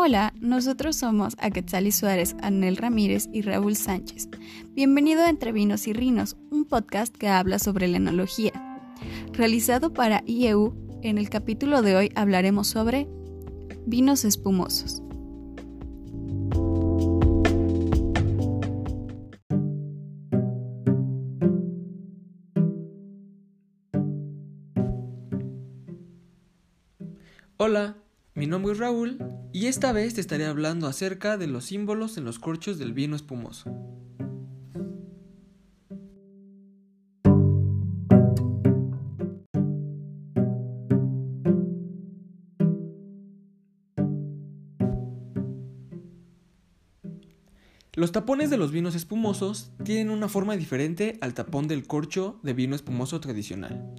Hola, nosotros somos Aquetzali Suárez, Anel Ramírez y Raúl Sánchez. Bienvenido a Entre Vinos y Rinos, un podcast que habla sobre la enología. Realizado para IEU, en el capítulo de hoy hablaremos sobre vinos espumosos. Hola, mi nombre es Raúl y esta vez te estaré hablando acerca de los símbolos en los corchos del vino espumoso. Los tapones de los vinos espumosos tienen una forma diferente al tapón del corcho de vino espumoso tradicional.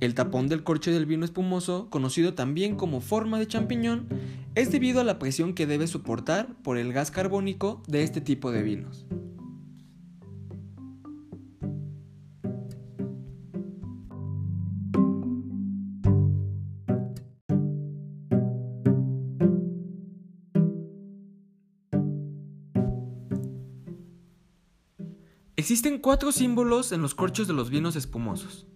El tapón del corcho del vino espumoso, conocido también como forma de champiñón, es debido a la presión que debe soportar por el gas carbónico de este tipo de vinos. Existen cuatro símbolos en los corchos de los vinos espumosos.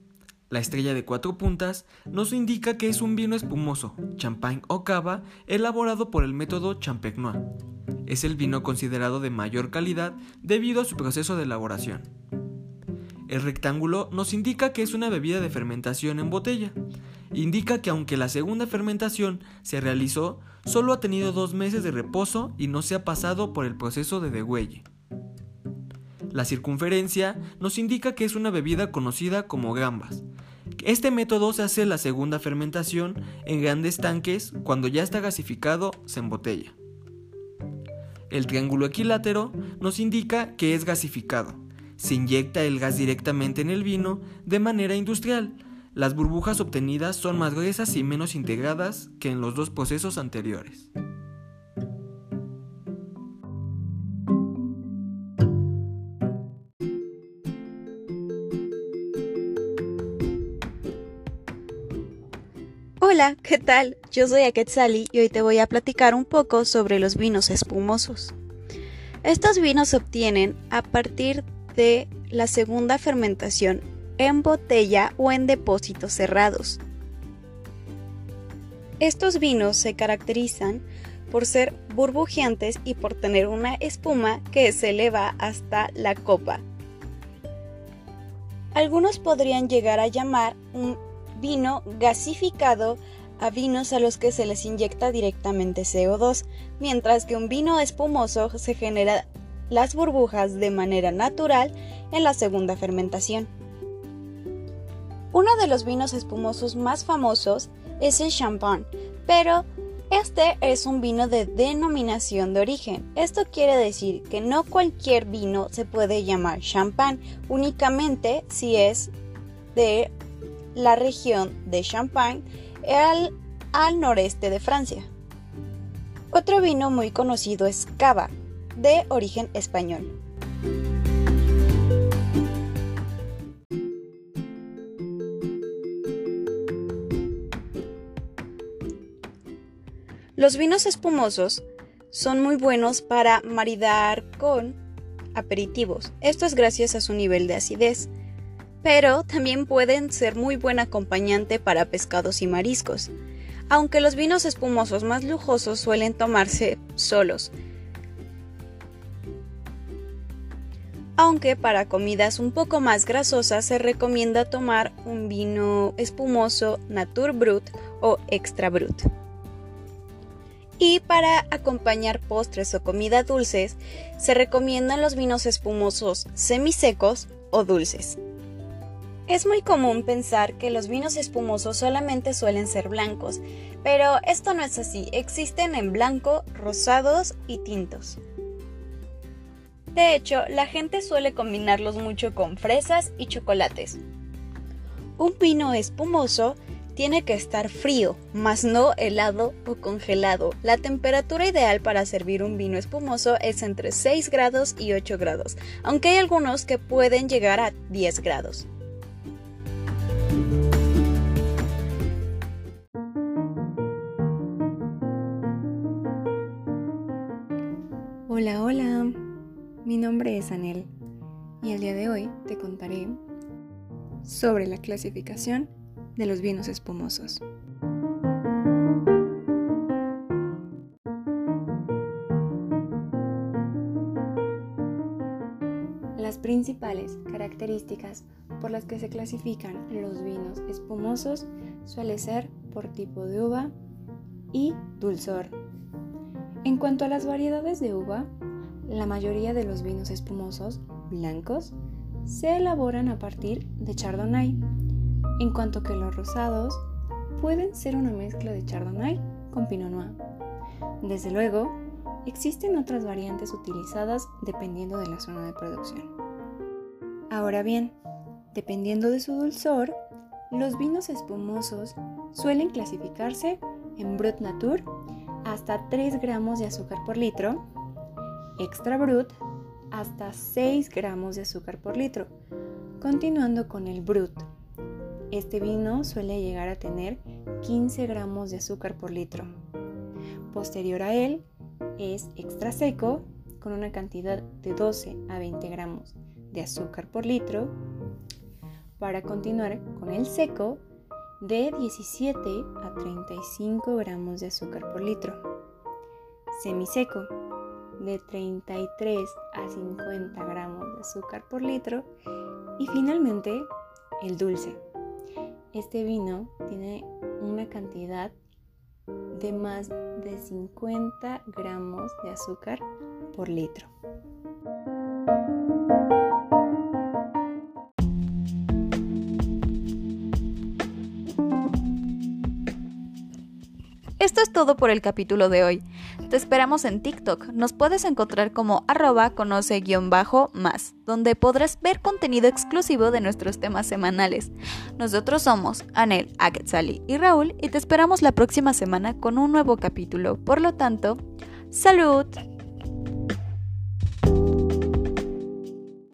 La estrella de cuatro puntas nos indica que es un vino espumoso, champagne o cava, elaborado por el método champenois. Es el vino considerado de mayor calidad debido a su proceso de elaboración. El rectángulo nos indica que es una bebida de fermentación en botella. Indica que aunque la segunda fermentación se realizó, solo ha tenido dos meses de reposo y no se ha pasado por el proceso de degüelle. La circunferencia nos indica que es una bebida conocida como gambas. Este método se hace la segunda fermentación en grandes tanques cuando ya está gasificado se embotella. El triángulo equilátero nos indica que es gasificado. Se inyecta el gas directamente en el vino de manera industrial. Las burbujas obtenidas son más gruesas y menos integradas que en los dos procesos anteriores. Hola, ¿qué tal? Yo soy Aketzali y hoy te voy a platicar un poco sobre los vinos espumosos. Estos vinos se obtienen a partir de la segunda fermentación en botella o en depósitos cerrados. Estos vinos se caracterizan por ser burbujeantes y por tener una espuma que se eleva hasta la copa. Algunos podrían llegar a llamar un vino gasificado a vinos a los que se les inyecta directamente CO2, mientras que un vino espumoso se genera las burbujas de manera natural en la segunda fermentación. Uno de los vinos espumosos más famosos es el champán, pero este es un vino de denominación de origen. Esto quiere decir que no cualquier vino se puede llamar champán, únicamente si es de la región de Champagne al, noreste de Francia. Otro vino muy conocido es Cava, de origen español. Los vinos espumosos son muy buenos para maridar con aperitivos. Esto es gracias a su nivel de acidez pero también pueden ser muy buen acompañante para pescados y mariscos, aunque los vinos espumosos más lujosos suelen tomarse solos. Aunque para comidas un poco más grasosas se recomienda tomar un vino espumoso Natur Brut o Extra Brut. Y para acompañar postres o comida dulces, se recomiendan los vinos espumosos semisecos o dulces. Es muy común pensar que los vinos espumosos solamente suelen ser blancos, pero esto no es así, existen en blanco, rosados y tintos. De hecho, la gente suele combinarlos mucho con fresas y chocolates. Un vino espumoso tiene que estar frío, más no helado o congelado. La temperatura ideal para servir un vino espumoso es entre 6 grados y 8 grados, aunque hay algunos que pueden llegar a 10 grados. Nombre es Anel y el día de hoy te contaré sobre la clasificación de los vinos espumosos. Las principales características por las que se clasifican los vinos espumosos suele ser por tipo de uva y dulzor. En cuanto a las variedades de uva, la mayoría de los vinos espumosos blancos se elaboran a partir de Chardonnay, en cuanto que los rosados pueden ser una mezcla de Chardonnay con Pinot Noir. Desde luego, existen otras variantes utilizadas dependiendo de la zona de producción. Ahora bien, dependiendo de su dulzor, los vinos espumosos suelen clasificarse en Brut Natur hasta 3 gramos de azúcar por litro, Extra Brut hasta 6 gramos de azúcar por litro, continuando con el Brut. Este vino suele llegar a tener 15 gramos de azúcar por litro. Posterior a él es extra seco con una cantidad de 12 a 20 gramos de azúcar por litro. Para continuar con el seco de 17 a 35 gramos de azúcar por litro. Semiseco de 33 a 50 gramos de azúcar por litro. Y finalmente, el dulce. Este vino tiene una cantidad de más de 50 gramos de azúcar por litro. Esto es todo por el capítulo de hoy. Te esperamos en TikTok. Nos puedes encontrar como arroba conoce-más, donde podrás ver contenido exclusivo de nuestros temas semanales. Nosotros somos Anel, Aketzali y Raúl y te esperamos la próxima semana con un nuevo capítulo. Por lo tanto, ¡salud!